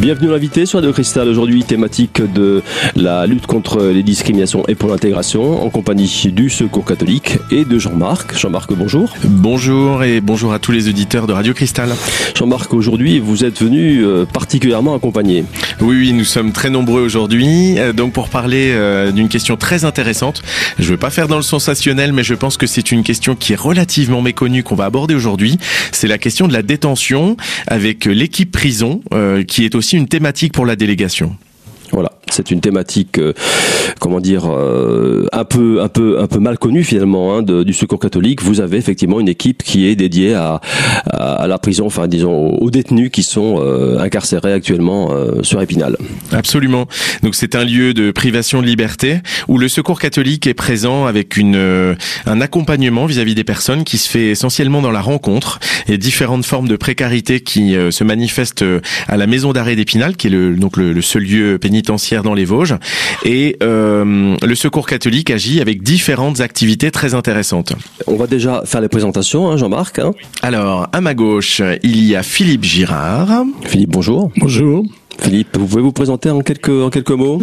Bienvenue l'invité sur Radio Cristal. Aujourd'hui, thématique de la lutte contre les discriminations et pour l'intégration, en compagnie du Secours catholique et de Jean-Marc. Jean-Marc, bonjour. Bonjour et bonjour à tous les auditeurs de Radio Cristal. Jean-Marc, aujourd'hui, vous êtes venu euh, particulièrement accompagné. Oui, oui, nous sommes très nombreux aujourd'hui. Euh, donc, pour parler euh, d'une question très intéressante, je ne veux pas faire dans le sensationnel, mais je pense que c'est une question qui est relativement méconnue qu'on va aborder aujourd'hui. C'est la question de la détention avec l'équipe prison, qui est aussi une thématique pour la délégation. C'est une thématique, euh, comment dire, euh, un peu, un peu, un peu mal connue finalement hein, du Secours catholique. Vous avez effectivement une équipe qui est dédiée à, la prison, enfin disons aux, détenus qui sont euh, incarcérés actuellement sur Épinal. Absolument. Donc c'est un lieu de privation de liberté où le Secours catholique est présent avec un accompagnement vis-à-vis des personnes qui se fait essentiellement dans la rencontre et différentes formes de précarité qui se manifestent à la maison d'arrêt d'Épinal, qui est donc le seul lieu pénitentiaire dans les Vosges. Et euh, le Secours catholique agit avec différentes activités très intéressantes. On va déjà faire les présentations, hein, Jean-Marc. Hein. Alors, à ma gauche, il y a Philippe Girard. Philippe, bonjour. Bonjour. Philippe, vous pouvez vous présenter en quelques, en quelques mots?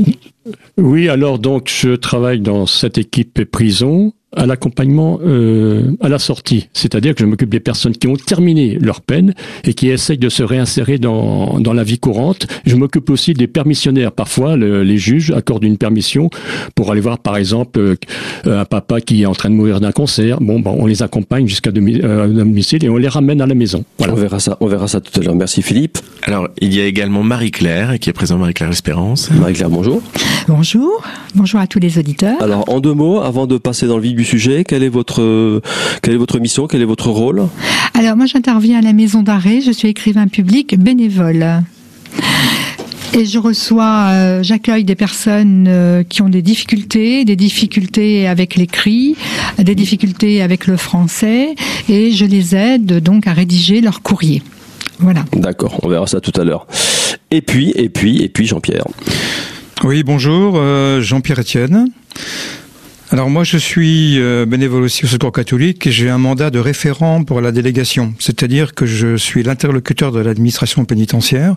Oui, alors donc je travaille dans cette équipe prison à l'accompagnement euh, à la sortie. C'est-à-dire que je m'occupe des personnes qui ont terminé leur peine et qui essayent de se réinsérer dans, dans la vie courante. Je m'occupe aussi des permissionnaires. Parfois, les juges accordent une permission pour aller voir, par exemple, euh, un papa qui est en train de mourir d'un cancer. Bon, ben, on les accompagne jusqu'à euh, domicile et on les ramène à la maison. Voilà. On verra ça, on verra ça tout à l'heure. Merci Philippe. Alors, il y a également Marie-Claire qui est présente, Marie-Claire Espérance. Marie-Claire, bonjour. Bonjour. Bonjour à tous les auditeurs. Alors, en deux mots, avant de passer dans le vif du sujet Quelle est votre, quelle est votre mission Quel est votre rôle? Alors moi j'interviens à la maison d'arrêt, je suis écrivain public bénévole. Et je reçois, euh, j'accueille des personnes euh, qui ont des difficultés, des difficultés avec l'écrit, des difficultés avec le français, et je les aide donc à rédiger leur courrier. Voilà. D'accord, on verra ça tout à l'heure. Et puis, et puis, et puis Jean-Pierre. Oui, bonjour, euh, Jean-Pierre Etienne. Alors moi je suis euh, bénévole aussi au Secours catholique et j'ai un mandat de référent pour la délégation, c'est-à-dire que je suis l'interlocuteur de l'administration pénitentiaire.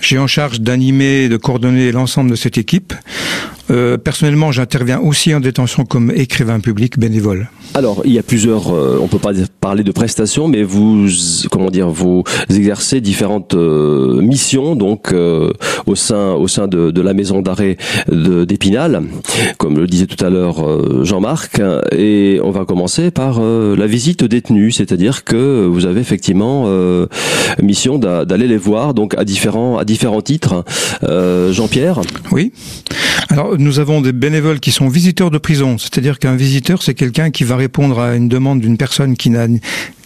J'ai en charge d'animer et de coordonner l'ensemble de cette équipe. Euh, personnellement, j'interviens aussi en détention comme écrivain public bénévole. Alors, il y a plusieurs, euh, on peut pas parler de prestations, mais vous, comment dire, vous exercez différentes euh, missions, donc euh, au sein, au sein de, de la maison d'arrêt d'Épinal, comme le disait tout à l'heure Jean-Marc, et on va commencer par la visite aux détenus, c'est-à-dire que vous avez effectivement mission d'aller les voir, donc à différents, à différents titres. Jean-Pierre? Oui. Alors, nous avons des bénévoles qui sont visiteurs de prison, c'est-à-dire qu'un visiteur, c'est quelqu'un qui va répondre à une demande d'une personne qui n'a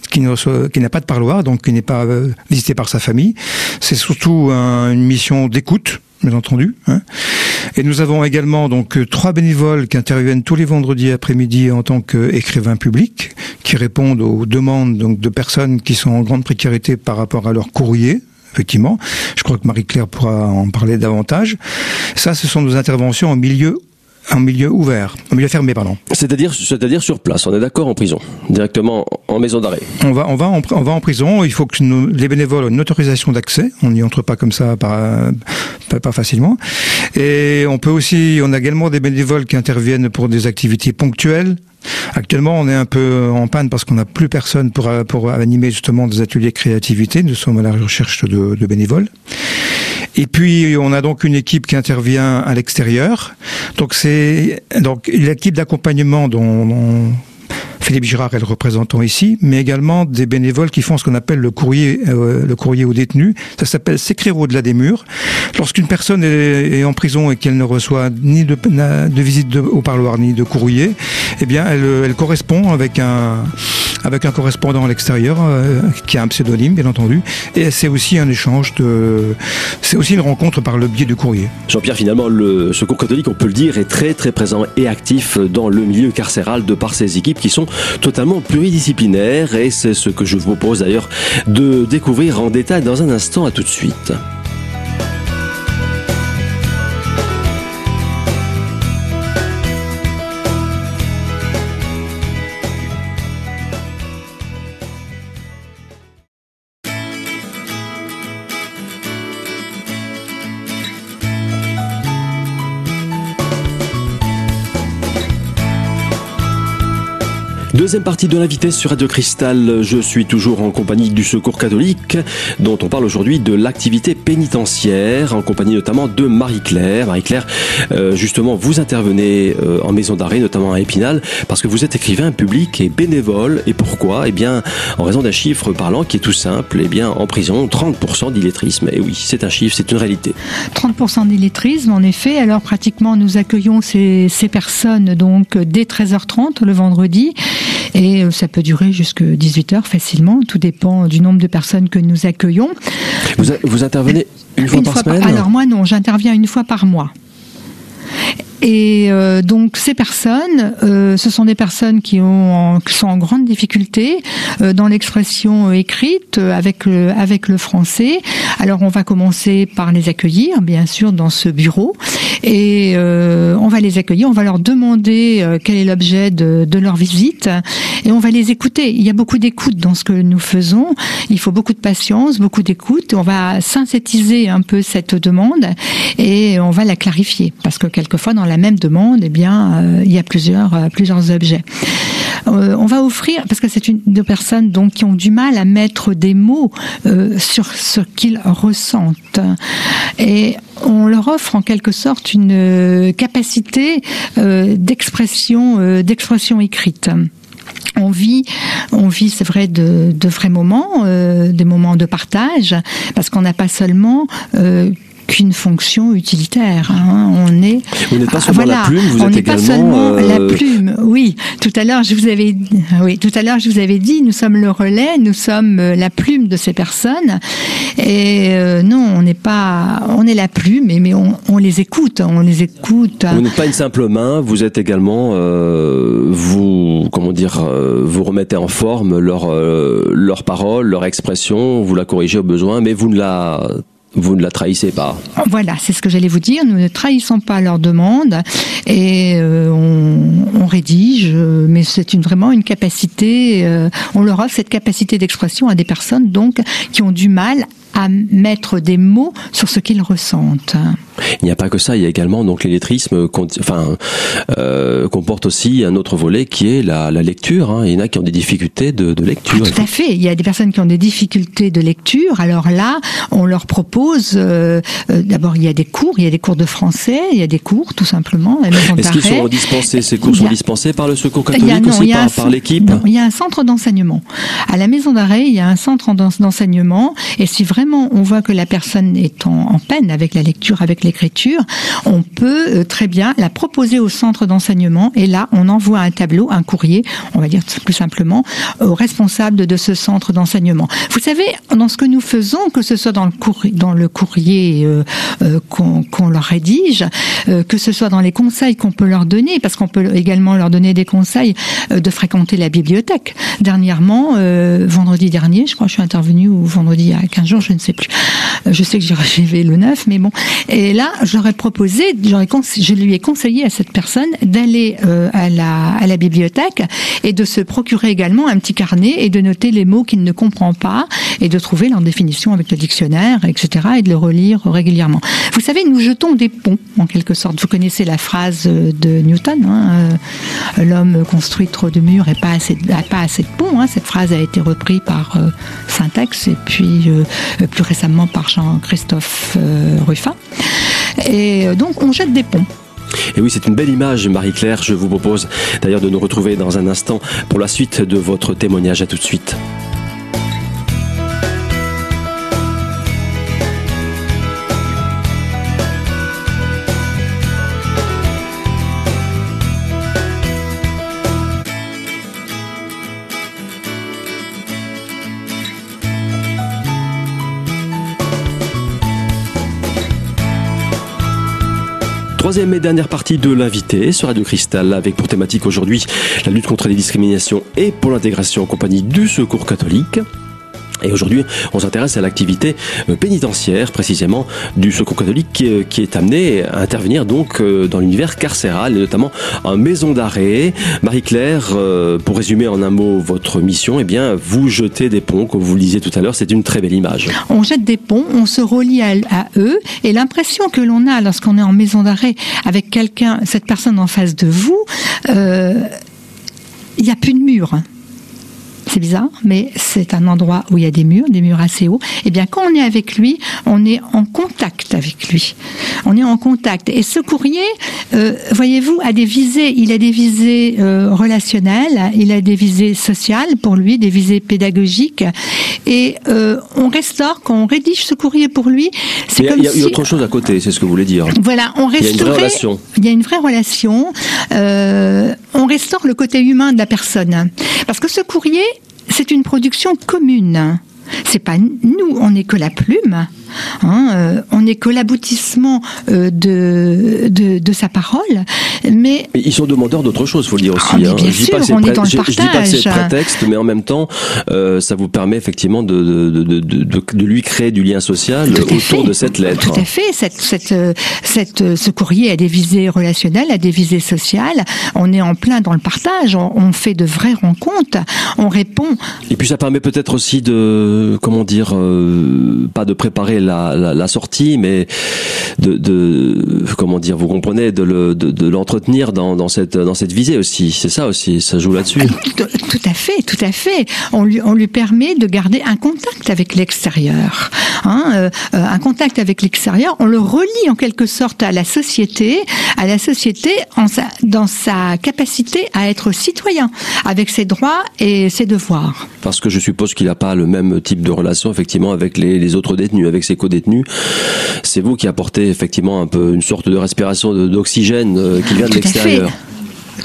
qui n'a pas de parloir, donc qui n'est pas euh, visité par sa famille. C'est surtout une mission d'écoute, bien entendu. Hein. Et nous avons également donc euh, trois bénévoles qui interviennent tous les vendredis après-midi en tant qu'écrivains publics, qui répondent aux demandes donc de personnes qui sont en grande précarité par rapport à leur courrier effectivement. Je crois que Marie-Claire pourra en parler davantage. Ça, ce sont nos interventions en milieu en milieu ouvert, en milieu fermé, pardon. C'est-à-dire, c'est-à-dire sur place. On est d'accord en prison, directement en maison d'arrêt. On va, on va, en, on va en prison. Il faut que les bénévoles aient une autorisation d'accès. On n'y entre pas comme ça, pas, pas, facilement. Et on peut aussi, on a également des bénévoles qui interviennent pour des activités ponctuelles. Actuellement, on est un peu en panne parce qu'on n'a plus personne pour, pour animer justement des ateliers créativité. Nous sommes à la recherche de, de bénévoles. Et puis on a donc une équipe qui intervient à l'extérieur. Donc c'est donc l'équipe d'accompagnement dont, Philippe Girard est le représentant ici, mais également des bénévoles qui font ce qu'on appelle le courrier, euh, le courrier aux détenus. Ça s'appelle s'écrire au-delà des murs. Lorsqu'une personne est, en prison et qu'elle ne reçoit ni de, visite au parloir ni de courrier, eh bien, elle, elle correspond avec un avec un correspondant à l'extérieur euh, qui a un pseudonyme, bien entendu. Et c'est aussi un échange de, c'est aussi une rencontre par le biais du courrier. Jean-Pierre, finalement, le Secours catholique, on peut le dire, est très très présent et actif dans le milieu carcéral de par ses équipes qui sont totalement pluridisciplinaires. Et c'est ce que je vous propose d'ailleurs de découvrir en détail dans un instant. À tout de suite. Deuxième partie de l'invité sur Radio Cristal. Je suis toujours en compagnie du Secours catholique, dont on parle aujourd'hui de l'activité pénitentiaire, en compagnie notamment de Marie-Claire. Marie-Claire, euh, justement, vous intervenez euh, en maison d'arrêt, notamment à Épinal, parce que vous êtes écrivain public et bénévole. Et pourquoi? Eh bien, en raison d'un chiffre parlant qui est tout simple. Eh bien, en prison, 30% d'illettrisme. Et oui, c'est un chiffre, c'est une réalité. 30% d'illettrisme, en effet. Alors, pratiquement, nous accueillons ces, ces personnes donc dès 13h30 le vendredi. Et euh, ça peut durer jusqu'à 18h facilement. Tout dépend du nombre de personnes que nous accueillons. Vous, vous intervenez une fois par semaine? Alors moi non, j'interviens une fois par mois. Et euh, donc ces personnes, euh, ce sont des personnes qui, ont, qui sont en grande difficulté euh, dans l'expression écrite avec le, avec le français. Alors on va commencer par les accueillir, bien sûr, dans ce bureau, et on va les accueillir. On va leur demander quel est l'objet de, de leur visite, et on va les écouter. Il y a beaucoup d'écoute dans ce que nous faisons. Il faut beaucoup de patience, beaucoup d'écoute. On va synthétiser un peu cette demande et on va la clarifier, parce que quelquefois dans la même demande, eh bien, euh, il y a plusieurs, euh, plusieurs objets. Euh, on va offrir, parce que c'est une de personnes donc qui ont du mal à mettre des mots sur ce qu'ils ressentent, et on leur offre en quelque sorte une capacité d'expression, d'expression écrite on vit, on vit, c'est vrai, de, vrais moments, des moments de partage, parce qu'on n'a pas seulement qu'une fonction utilitaire. Hein. On est. Vous n'êtes pas seulement la plume, vous on êtes également. Pas seulement la plume. Oui. Tout à l'heure, je vous avais, oui, tout à l'heure, je vous avais dit, nous sommes le relais, nous sommes euh, la plume de ces personnes. Et euh, non, on n'est pas, on est la plume, mais, on, on, les écoute, on les écoute. Vous n'êtes pas une simple main, vous êtes également, euh, vous, comment dire, vous remettez en forme leur, leur parole, leur expression, vous la corrigez au besoin, mais vous ne la vous ne la trahissez pas. Voilà, c'est ce que j'allais vous dire. Nous ne trahissons pas leur demande et euh, on, rédige, mais c'est vraiment une capacité. Euh, on leur offre cette capacité d'expression à des personnes donc qui ont du mal à mettre des mots sur ce qu'ils ressentent. Il n'y a pas que ça, il y a également donc l'illettrisme enfin, euh, comporte aussi un autre volet qui est la, la lecture. Hein. Il y en a qui ont des difficultés de, de lecture. Ah, tout à fait. Il y a des personnes qui ont des difficultés de lecture. Alors là, on leur propose. Euh, euh, D'abord, il y a des cours. Il y a des cours de français. Il y a des cours, tout simplement. Est-ce qu'ils sont dispensés Ces cours sont dispensés par le Secours catholique non, aussi, par, par l'équipe? Il y a un centre d'enseignement. À la maison d'arrêt, il y a un centre d'enseignement. Et si on voit que la personne est en, peine avec la lecture, avec l'écriture, on peut euh, très bien la proposer au centre d'enseignement et là, on envoie un tableau, un courrier, on va dire plus simplement, au responsable de ce centre d'enseignement. Vous savez, dans ce que nous faisons, que ce soit dans le courrier, euh, euh, qu'on leur rédige, que ce soit dans les conseils qu'on peut leur donner, parce qu'on peut également leur donner des conseils de fréquenter la bibliothèque. Dernièrement, vendredi dernier, je crois que je suis intervenue, ou vendredi a 15 jours, je ne sais plus. Je sais que j'ai rêvé le 9, mais bon. Et là, j'aurais proposé, je lui ai conseillé à cette personne d'aller euh, à, la, à la bibliothèque et de se procurer également un petit carnet et de noter les mots qu'il ne comprend pas et de trouver leur définition avec le dictionnaire, etc. et de le relire régulièrement. Vous savez, nous jetons des ponts, en quelque sorte. Vous connaissez la phrase de Newton, hein, euh, l'homme construit trop de murs et pas assez, pas assez de ponts. Hein. Cette phrase a été reprise par euh, Syntax et puis plus récemment par Jean-Christophe Ruffin. Et euh, donc on jette des ponts. Et oui, c'est une belle image, Marie-Claire. Je vous propose d'ailleurs de nous retrouver dans un instant pour la suite de votre témoignage. À tout de suite. Troisième et dernière partie de l'invité sur Radio Cristal avec pour thématique aujourd'hui la lutte contre les discriminations et pour l'intégration en compagnie du Secours catholique. Et aujourd'hui, on s'intéresse à l'activité euh, pénitentiaire, précisément du Secours catholique, qui est, amené à intervenir donc euh, dans l'univers carcéral, et notamment en maison d'arrêt. Marie-Claire, euh, pour résumer en un mot votre mission, eh bien, vous jetez des ponts, comme vous le disiez tout à l'heure, c'est une très belle image. On jette des ponts, on se relie à, eux, et l'impression que l'on a lorsqu'on est en maison d'arrêt avec quelqu'un, cette personne en face de vous, il n'y a plus de mur. C'est bizarre, mais c'est un endroit où il y a des murs, des murs assez hauts. Eh bien, quand on est avec lui, on est en contact avec lui. On est en contact. Et ce courrier, euh, voyez-vous, a des visées. Il a des visées euh, relationnelles, il a des visées sociales pour lui, des visées pédagogiques. Et euh, on restaure quand on rédige ce courrier pour lui. C'est comme il y a, si... autre chose à côté, c'est ce que vous voulez dire. Voilà, on restaure. Il y a une vraie relation. Il y a une vraie relation. on restaure le côté humain de la personne, parce que ce courrier c'est une production commune. C'est pas nous, on n'est que la plume. Hein, euh, on n'est que l'aboutissement euh, de, de, sa parole. Mais ils sont demandeurs d'autre chose, faut le dire aussi. Ah, hein. bien sûr, on est dans le partage. Je dis pas que c'est prétexte, mais en même temps, euh, ça vous permet effectivement de, de, de, lui créer du lien social autour fait. de cette lettre. Tout à fait. Cette, cette, cette, ce courrier a des visées relationnelles, a des visées sociales. On est en plein dans le partage. On, on fait de vraies rencontres. On répond. Et puis ça permet peut-être aussi de comment dire, pas de préparer la, la, sortie, mais de, de, comment dire, vous comprenez, de, le, de, l'entretenir dans, dans, cette, dans cette visée aussi. C'est ça aussi, ça joue là-dessus. Tout, à fait, tout à fait. On lui, on lui permet de garder un contact avec l'extérieur. Hein, euh, euh, un contact avec l'extérieur, on le relie en quelque sorte à la société, à la société en sa, dans sa capacité à être citoyen, avec ses droits et ses devoirs. Parce que je suppose qu'il n'a pas le même type de relation effectivement avec les, autres détenus, avec co-détenus. C'est vous qui apportez effectivement un peu une sorte de respiration d'oxygène euh, qui vient de l'extérieur.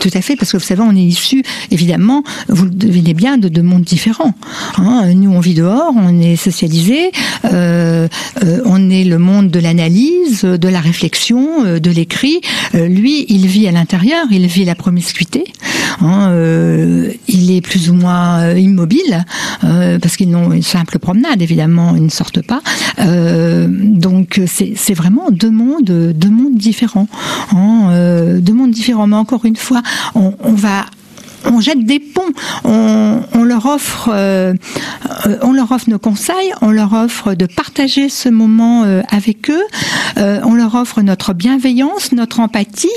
Tout à fait, parce que vous savez, on est issu, évidemment, vous le devinez bien, de deux mondes différents. Hein. nous, on vit dehors, on est socialisé, euh, euh, on est le monde de l'analyse, de la réflexion, euh, de l'écrit. Lui, il vit à l'intérieur, il vit la promiscuité. Hein, il est plus ou moins immobile, parce qu'ils n'ont une simple promenade, évidemment, ils ne sortent pas. donc, c'est vraiment deux mondes, deux mondes différents. Hein, deux mondes différents, mais encore une fois, on, va on jette des ponts, on, leur offre, euh, on leur offre nos conseils, on leur offre de partager ce moment euh, avec eux, euh, on leur offre notre bienveillance, notre empathie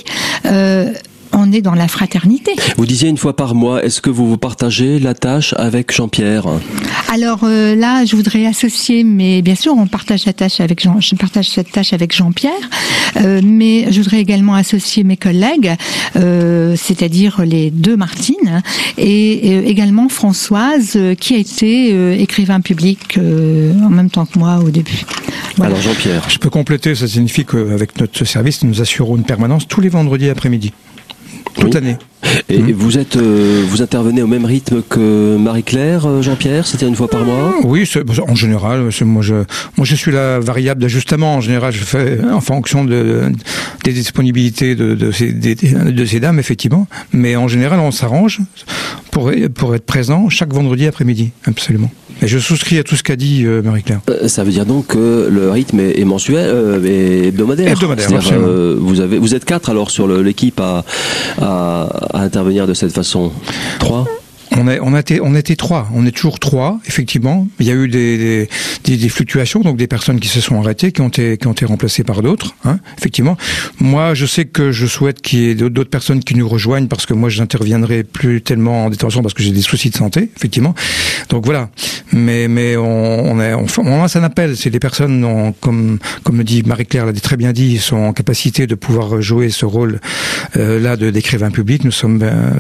on est dans la fraternité. Vous disiez une fois par mois, est-ce que vous vous partagez la tâche avec Jean-Pierre? Alors euh, là, je voudrais associer, mais bien sûr, on partage la tâche avec Jean, je partage cette tâche avec Jean-Pierre, euh, mais je voudrais également associer mes collègues, euh, c'est-à-dire les deux Martine et, également Françoise, qui a été écrivain public en même temps que moi au début. Alors Jean-Pierre. Je peux compléter, ça signifie qu'avec notre service, nous assurons une permanence tous les vendredis après-midi toute l'année. Et mmh. vous êtes, euh, vous intervenez au même rythme que Marie-Claire, euh, Jean-Pierre, c'était une fois par mois? Oui, en général, moi je, moi je suis la variable d'ajustement. En général, je fais en fonction de, des disponibilités de, de, ces, de ces dames, effectivement. Mais en général, on s'arrange pour, pour être présent chaque vendredi après-midi, absolument. Et je souscris à tout ce qu'a dit euh, Marie-Claire. ça veut dire donc que le rythme est, mensuel, et hebdomadaire. Hebdomadaire, vous avez, vous êtes quatre alors sur l'équipe à, à à intervenir de cette façon. Trois on, on, a on était trois, on est toujours trois, effectivement. Il y a eu des, des, des, fluctuations, donc des personnes qui se sont arrêtées, qui ont été, qui ont été remplacées par d'autres, hein, effectivement. Moi, je sais que je souhaite qu'il y ait d'autres personnes qui nous rejoignent parce que moi, je n'interviendrai plus tellement en détention parce que j'ai des soucis de santé, effectivement. Donc voilà. Mais, mais on, on, est, on, on lance un appel. C'est des personnes, comme, comme le dit Marie-Claire l'a très bien dit, sont en capacité de pouvoir jouer ce rôle euh, là de d'écrivain public. Nous sommes, euh,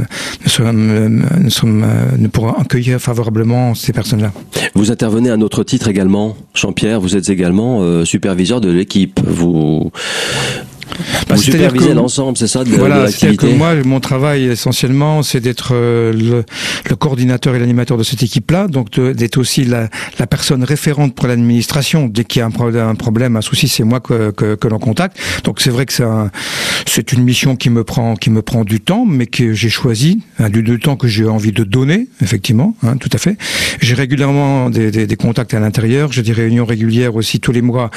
nous sommes, euh, nous sommes euh, pour accueillir favorablement ces personnes-là. Vous intervenez à un autre titre également, Jean-Pierre. Vous êtes également euh, superviseur de l'équipe. Vous bah, vous supervisez l'ensemble, c'est ça de, Voilà, c'est-à-dire que moi, mon travail essentiellement, c'est d'être euh, le, le, coordinateur et l'animateur de cette équipe-là, donc d'être aussi la, la, personne référente pour l'administration. Dès qu'il y a un problème, un, problème, un souci, c'est moi que, que, que l'on contacte. Donc c'est vrai que c'est une mission qui me prend qui me prend du temps, mais que j'ai choisi, hein, du, du temps que j'ai envie de donner, effectivement, hein, tout à fait. J'ai régulièrement des, des, des, contacts à l'intérieur, j'ai des réunions régulières aussi tous les mois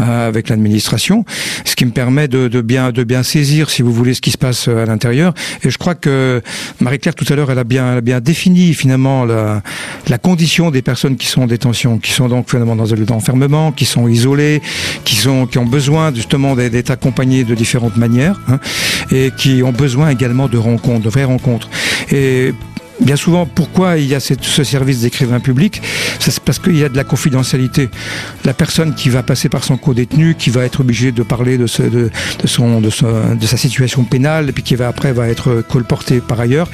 euh, avec l'administration, ce qui me permet de de, bien de bien saisir, si vous voulez, ce qui se passe euh, à l'intérieur. Et je crois que Marie-Claire tout à l'heure, elle a bien bien défini finalement la, la condition des personnes qui sont en détention, qui sont donc finalement dans un lieu d'enfermement, qui sont isolées, qui sont qui ont besoin justement d'être accompagnés de différentes manières, hein, et qui ont besoin également de rencontres, de vraies rencontres. Et bien souvent, pourquoi il y a ce service d'écrivain public C'est parce qu'il y a de la confidentialité. La personne qui va passer par son co-détenu, qui va être obligée de parler de, sa situation pénale, puis qui va après va être colporté par ailleurs,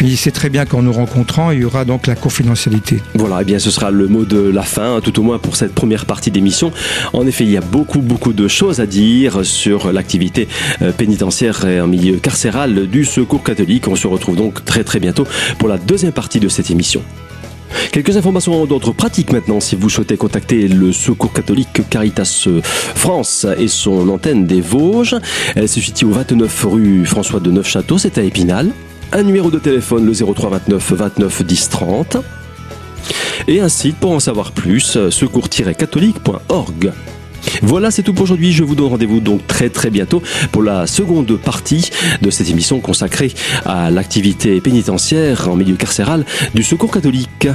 il sait très bien qu'en nous rencontrant, il y aura donc la confidentialité. Voilà, et eh bien ce sera le mot de la fin, tout au moins pour cette première partie d'émission. En effet, il y a beaucoup, beaucoup de choses à dire sur l'activité euh, pénitentiaire et en milieu carcéral du Secours catholique. On se retrouve donc très, très bientôt pour la deuxième partie de cette émission. Quelques informations d'ordre pratique maintenant si vous souhaitez contacter le Secours catholique Caritas France et son antenne des Vosges. Elle se situe au 29 rue François de Neufchâteau, c'est à Épinal. Un numéro de téléphone le 03 29 29 10 30 et un site pour en savoir plus secours-catholique.org. Voilà, c'est tout pour aujourd'hui. Je vous donne rendez-vous donc très très bientôt pour la seconde partie de cette émission consacrée à l'activité pénitentiaire en milieu carcéral du Secours catholique.